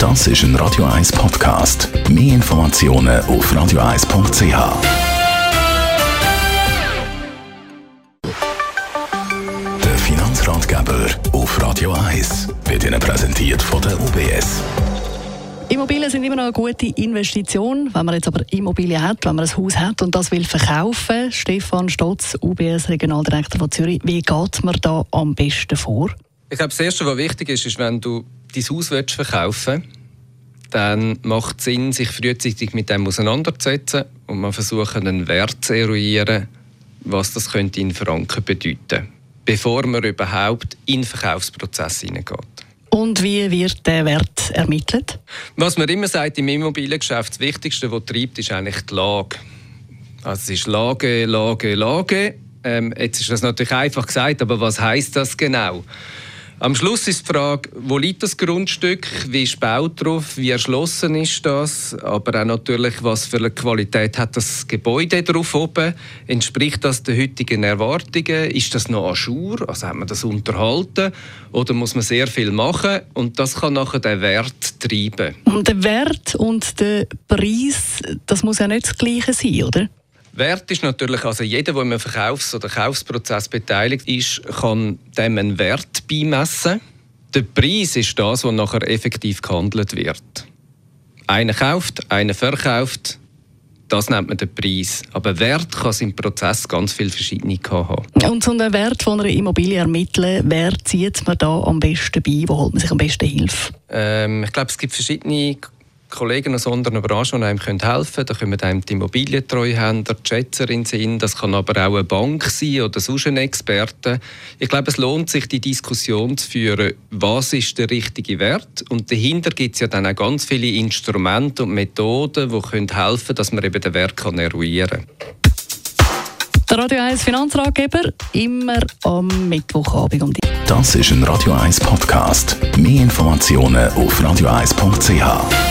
Das ist ein Radio 1 Podcast. Mehr Informationen auf radio1.ch. Der Finanzratgeber auf Radio 1 wird Ihnen präsentiert von der UBS. Immobilien sind immer noch eine gute Investition. Wenn man jetzt aber Immobilien hat, wenn man ein Haus hat und das will verkaufen, Stefan Stotz, UBS Regionaldirektor von Zürich, wie geht man da am besten vor? Ich glaube, das Erste, was wichtig ist, ist, wenn du dein Haus verkaufen willst, dann macht es Sinn, sich frühzeitig mit dem auseinanderzusetzen und man versuchen, einen Wert zu eruieren, was das könnte in Franken bedeuten, bevor man überhaupt in den Verkaufsprozess hineingeht. Und wie wird der Wert ermittelt? Was man immer sagt im Immobiliengeschäft, das Wichtigste, was treibt, ist eigentlich die Lage. Also es ist Lage, Lage, Lage. Ähm, jetzt ist das natürlich einfach gesagt, aber was heißt das genau? Am Schluss ist die Frage, wo liegt das Grundstück, wie ist gebaut drauf, wie erschlossen ist das, aber auch natürlich, was für eine Qualität hat das Gebäude drauf oben, entspricht das den heutigen Erwartungen, ist das noch Ajour, also hat man das unterhalten? Oder muss man sehr viel machen? Und das kann nachher den Wert treiben. Und der Wert und der Preis, das muss ja nicht das Gleiche sein, oder? Wert ist natürlich, also jeder, der im Verkaufs- oder Kaufsprozess beteiligt ist, kann dem einen Wert beimessen. Der Preis ist das, was nachher effektiv gehandelt wird. Einer kauft, einer verkauft, das nennt man den Preis. Aber Wert kann es im Prozess ganz viele verschiedene haben. Und so einen Wert von einer Immobilie ermitteln, wer zieht man da am besten bei? Wo holt man sich am besten Hilfe? Ähm, ich glaube, es gibt verschiedene Kollegen aus anderen Branchen, die einem helfen können. Da kommen einem die Immobilientreuhänder, die Schätzer in Sinn. Das kann aber auch eine Bank sein oder sonst ein Experte. Ich glaube, es lohnt sich, die Diskussion zu führen, was ist der richtige Wert. Und dahinter gibt es ja dann auch ganz viele Instrumente und Methoden, die können helfen können, dass man eben den Wert kann eruieren kann. Der Radio 1 Finanzratgeber immer am Mittwochabend um die. Das ist ein Radio 1 Podcast. Mehr Informationen auf radio1.ch.